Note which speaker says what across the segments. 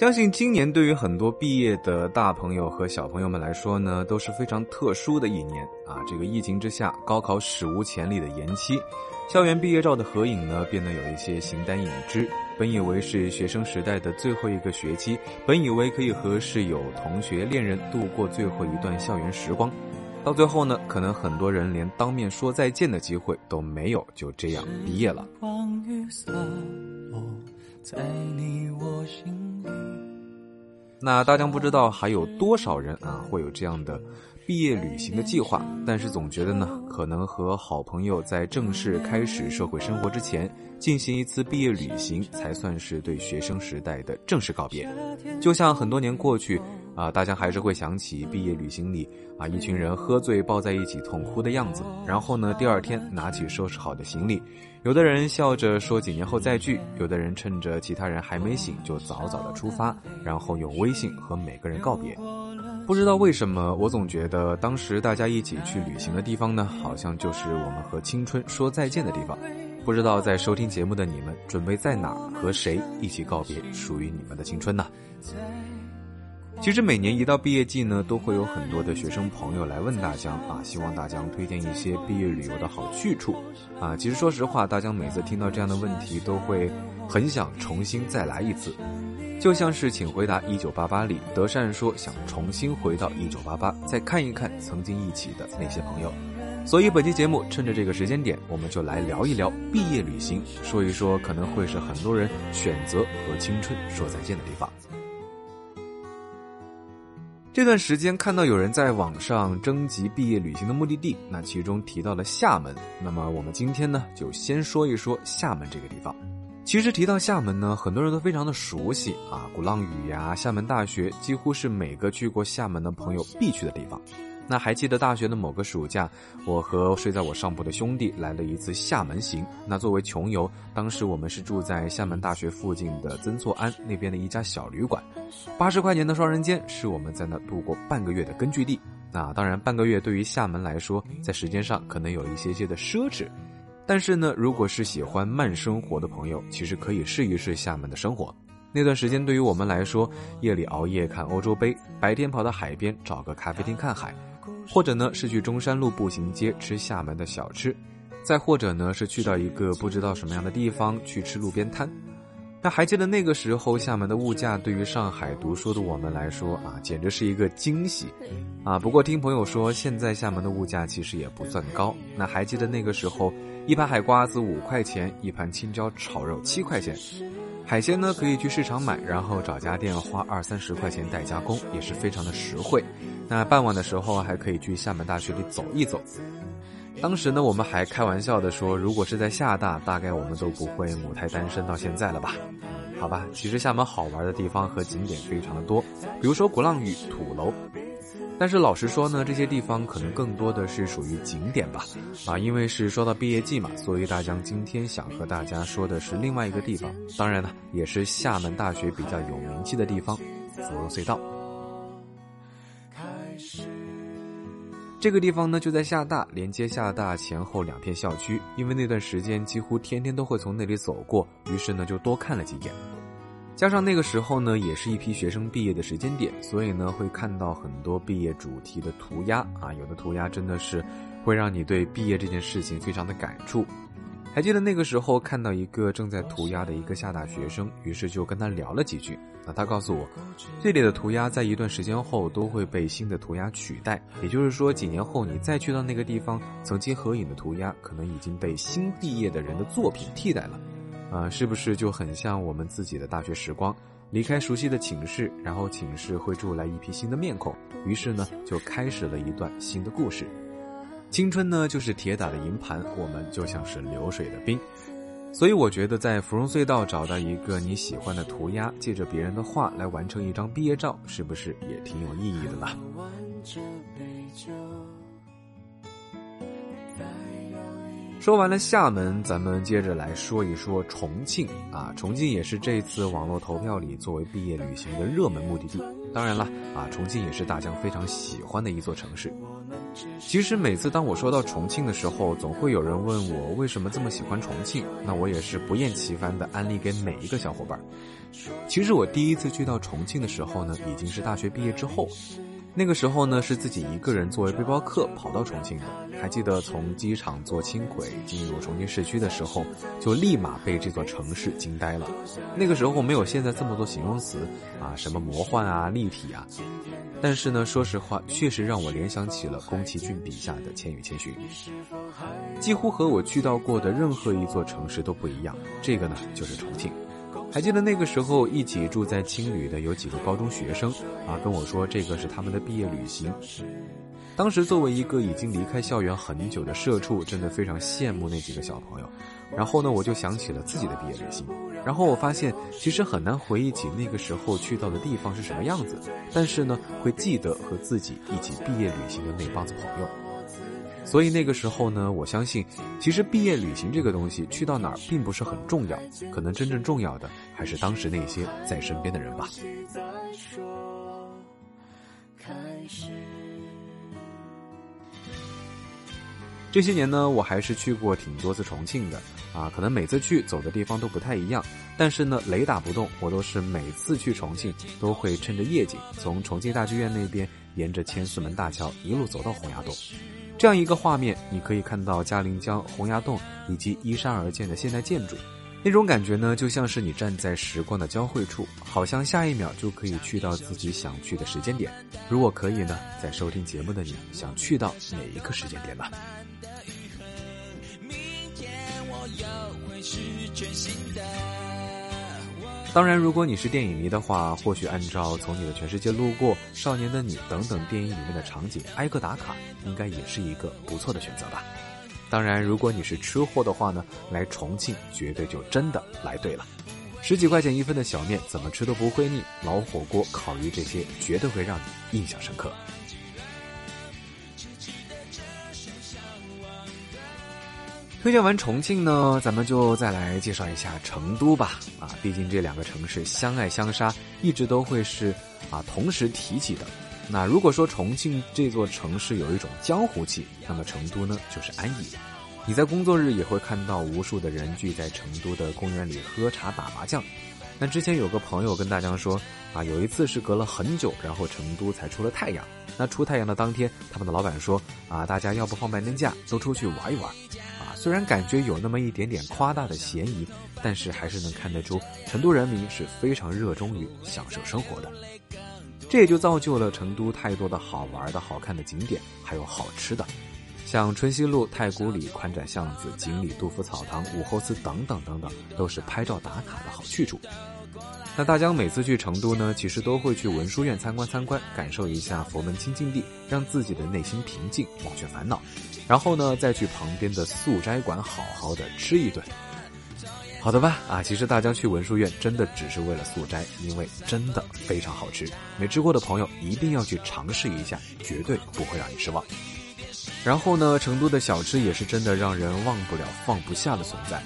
Speaker 1: 相信今年对于很多毕业的大朋友和小朋友们来说呢，都是非常特殊的一年啊！这个疫情之下，高考史无前例的延期，校园毕业照的合影呢，变得有一些形单影只。本以为是学生时代的最后一个学期，本以为可以和室友、同学、恋人度过最后一段校园时光，到最后呢，可能很多人连当面说再见的机会都没有，就这样毕业了。在你我心里那大家不知道还有多少人啊会有这样的毕业旅行的计划，但是总觉得呢，可能和好朋友在正式开始社会生活之前进行一次毕业旅行，才算是对学生时代的正式告别。就像很多年过去啊，大家还是会想起毕业旅行里啊一群人喝醉抱在一起痛哭的样子，然后呢，第二天拿起收拾好的行李。有的人笑着说几年后再聚，有的人趁着其他人还没醒就早早的出发，然后用微信和每个人告别。不知道为什么，我总觉得当时大家一起去旅行的地方呢，好像就是我们和青春说再见的地方。不知道在收听节目的你们，准备在哪和谁一起告别属于你们的青春呢？其实每年一到毕业季呢，都会有很多的学生朋友来问大江啊，希望大江推荐一些毕业旅游的好去处啊。其实说实话，大江每次听到这样的问题，都会很想重新再来一次，就像是《请回答一九八八》里德善说想重新回到一九八八，再看一看曾经一起的那些朋友。所以本期节目趁着这个时间点，我们就来聊一聊毕业旅行，说一说可能会是很多人选择和青春说再见的地方。这段时间看到有人在网上征集毕业旅行的目的地，那其中提到了厦门。那么我们今天呢，就先说一说厦门这个地方。其实提到厦门呢，很多人都非常的熟悉啊，鼓浪屿呀，厦门大学，几乎是每个去过厦门的朋友必去的地方。那还记得大学的某个暑假，我和睡在我上铺的兄弟来了一次厦门行。那作为穷游，当时我们是住在厦门大学附近的曾厝垵那边的一家小旅馆，八十块钱的双人间是我们在那度过半个月的根据地。那当然，半个月对于厦门来说，在时间上可能有一些些的奢侈，但是呢，如果是喜欢慢生活的朋友，其实可以试一试厦门的生活。那段时间对于我们来说，夜里熬夜看欧洲杯，白天跑到海边找个咖啡厅看海。或者呢是去中山路步行街吃厦门的小吃，再或者呢是去到一个不知道什么样的地方去吃路边摊。那还记得那个时候厦门的物价对于上海读书的我们来说啊，简直是一个惊喜啊！不过听朋友说，现在厦门的物价其实也不算高。那还记得那个时候，一盘海瓜子五块钱，一盘青椒炒肉七块钱。海鲜呢可以去市场买，然后找家店花二三十块钱代加工，也是非常的实惠。那傍晚的时候还可以去厦门大学里走一走。当时呢，我们还开玩笑的说，如果是在厦大，大概我们都不会母胎单身到现在了吧？好吧，其实厦门好玩的地方和景点非常的多，比如说鼓浪屿、土楼。但是老实说呢，这些地方可能更多的是属于景点吧，啊，因为是说到毕业季嘛，所以大江今天想和大家说的是另外一个地方，当然呢，也是厦门大学比较有名气的地方——芙蓉隧道。这个地方呢，就在厦大，连接厦大前后两片校区，因为那段时间几乎天天都会从那里走过，于是呢，就多看了几眼。加上那个时候呢，也是一批学生毕业的时间点，所以呢，会看到很多毕业主题的涂鸦啊，有的涂鸦真的是会让你对毕业这件事情非常的感触。还记得那个时候看到一个正在涂鸦的一个厦大学生，于是就跟他聊了几句。那他告诉我，这里的涂鸦在一段时间后都会被新的涂鸦取代，也就是说，几年后你再去到那个地方，曾经合影的涂鸦可能已经被新毕业的人的作品替代了。啊，是不是就很像我们自己的大学时光？离开熟悉的寝室，然后寝室会住来一批新的面孔，于是呢，就开始了一段新的故事。青春呢，就是铁打的营盘，我们就像是流水的兵。所以我觉得，在芙蓉隧道找到一个你喜欢的涂鸦，借着别人的画来完成一张毕业照，是不是也挺有意义的呢？说完了厦门，咱们接着来说一说重庆啊。重庆也是这次网络投票里作为毕业旅行的热门目的地。当然了啊，重庆也是大江非常喜欢的一座城市。其实每次当我说到重庆的时候，总会有人问我为什么这么喜欢重庆。那我也是不厌其烦的安利给每一个小伙伴。其实我第一次去到重庆的时候呢，已经是大学毕业之后。那个时候呢，是自己一个人作为背包客跑到重庆的。还记得从机场坐轻轨进入重庆市区的时候，就立马被这座城市惊呆了。那个时候没有现在这么多形容词啊，什么魔幻啊、立体啊。但是呢，说实话，确实让我联想起了宫崎骏笔下的《千与千寻》，几乎和我去到过的任何一座城市都不一样。这个呢，就是重庆。还记得那个时候一起住在青旅的有几个高中学生啊，跟我说这个是他们的毕业旅行。当时作为一个已经离开校园很久的社畜，真的非常羡慕那几个小朋友。然后呢，我就想起了自己的毕业旅行。然后我发现其实很难回忆起那个时候去到的地方是什么样子，但是呢，会记得和自己一起毕业旅行的那帮子朋友。所以那个时候呢，我相信，其实毕业旅行这个东西去到哪儿并不是很重要，可能真正重要的还是当时那些在身边的人吧。这些年呢，我还是去过挺多次重庆的啊，可能每次去走的地方都不太一样，但是呢，雷打不动，我都是每次去重庆都会趁着夜景，从重庆大剧院那边沿着千厮门大桥一路走到洪崖洞。这样一个画面，你可以看到嘉陵江、洪崖洞以及依山而建的现代建筑，那种感觉呢，就像是你站在时光的交汇处，好像下一秒就可以去到自己想去的时间点。如果可以呢，在收听节目的你想去到哪一个时间点呢？当然，如果你是电影迷的话，或许按照《从你的全世界路过》《少年的你》等等电影里面的场景挨个打卡，应该也是一个不错的选择吧。当然，如果你是吃货的话呢，来重庆绝对就真的来对了。十几块钱一份的小面，怎么吃都不会腻；老火锅、烤鱼这些，绝对会让你印象深刻。推荐完重庆呢，咱们就再来介绍一下成都吧。啊，毕竟这两个城市相爱相杀，一直都会是啊同时提起的。那如果说重庆这座城市有一种江湖气，那么成都呢就是安逸。你在工作日也会看到无数的人聚在成都的公园里喝茶打麻将。那之前有个朋友跟大家说，啊有一次是隔了很久，然后成都才出了太阳。那出太阳的当天，他们的老板说，啊大家要不放半天假，都出去玩一玩。啊虽然感觉有那么一点点夸大的嫌疑，但是还是能看得出成都人民是非常热衷于享受生活的。这也就造就了成都太多的好玩的好看的景点，还有好吃的，像春熙路、太古里、宽窄巷子、锦里、杜甫草堂、武侯祠等等等等，都是拍照打卡的好去处。那大江每次去成都呢，其实都会去文殊院参观参观，感受一下佛门清净地，让自己的内心平静，忘却烦恼。然后呢，再去旁边的素斋馆好好的吃一顿。好的吧，啊，其实大家去文殊院真的只是为了素斋，因为真的非常好吃。没吃过的朋友一定要去尝试一下，绝对不会让你失望。然后呢，成都的小吃也是真的让人忘不了、放不下的存在。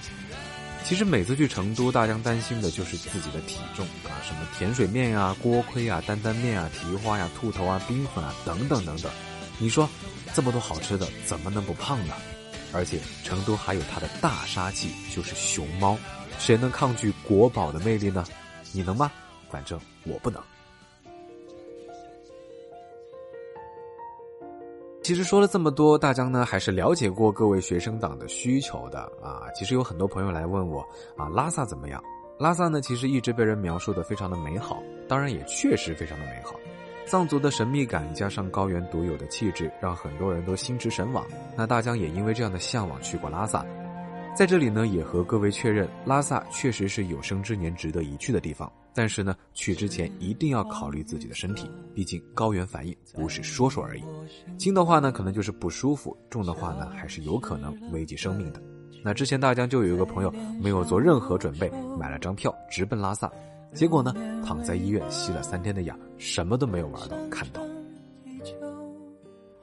Speaker 1: 其实每次去成都，大家担心的就是自己的体重啊，什么甜水面呀、锅盔啊、担担面啊、蹄花呀、兔头啊、冰粉啊等等等等。你说这么多好吃的，怎么能不胖呢？而且成都还有它的大杀器，就是熊猫。谁能抗拒国宝的魅力呢？你能吗？反正我不能。其实说了这么多，大江呢还是了解过各位学生党的需求的啊。其实有很多朋友来问我啊，拉萨怎么样？拉萨呢，其实一直被人描述的非常的美好，当然也确实非常的美好。藏族的神秘感加上高原独有的气质，让很多人都心驰神往。那大江也因为这样的向往去过拉萨，在这里呢也和各位确认，拉萨确实是有生之年值得一去的地方。但是呢，去之前一定要考虑自己的身体，毕竟高原反应不是说说而已。轻的话呢，可能就是不舒服；重的话呢，还是有可能危及生命的。那之前大江就有一个朋友没有做任何准备，买了张票直奔拉萨，结果呢，躺在医院吸了三天的氧，什么都没有玩到看到。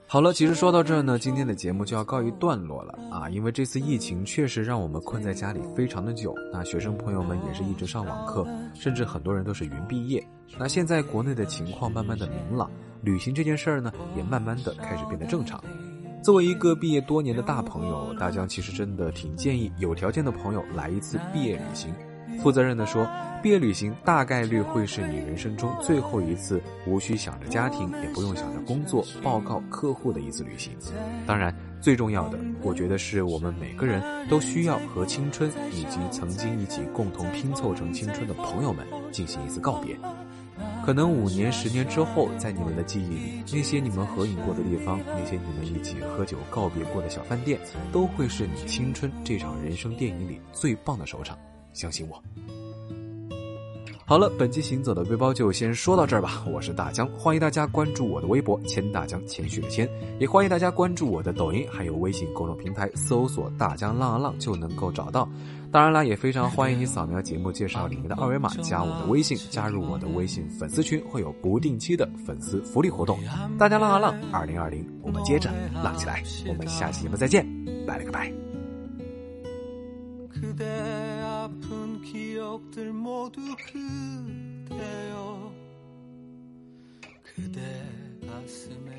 Speaker 1: 好了，其实说到这儿呢，今天的节目就要告一段落了啊！因为这次疫情确实让我们困在家里非常的久，那学生朋友们也是一直上网课，甚至很多人都是云毕业。那现在国内的情况慢慢的明朗，旅行这件事儿呢，也慢慢的开始变得正常。作为一个毕业多年的大朋友，大江其实真的挺建议有条件的朋友来一次毕业旅行。负责任的说，毕业旅行大概率会是你人生中最后一次无需想着家庭，也不用想着工作、报告客户的一次旅行。当然，最重要的，我觉得是我们每个人都需要和青春以及曾经一起共同拼凑成青春的朋友们进行一次告别。可能五年、十年之后，在你们的记忆里，那些你们合影过的地方，那些你们一起喝酒告别过的小饭店，都会是你青春这场人生电影里最棒的收场。相信我。好了，本期行走的背包就先说到这儿吧。我是大江，欢迎大家关注我的微博“谦大江”，谦虚的谦，也欢迎大家关注我的抖音，还有微信公众平台，搜索“大江浪啊浪”就能够找到。当然啦，也非常欢迎你扫描节目介绍里面的二维码，加我的微信，加入我的微信粉丝群，会有不定期的粉丝福利活动。大江浪啊浪，二零二零，我们接着浪起来。我们下期节目再见，拜了个拜。 기억들 모두 그대여. 그대 가슴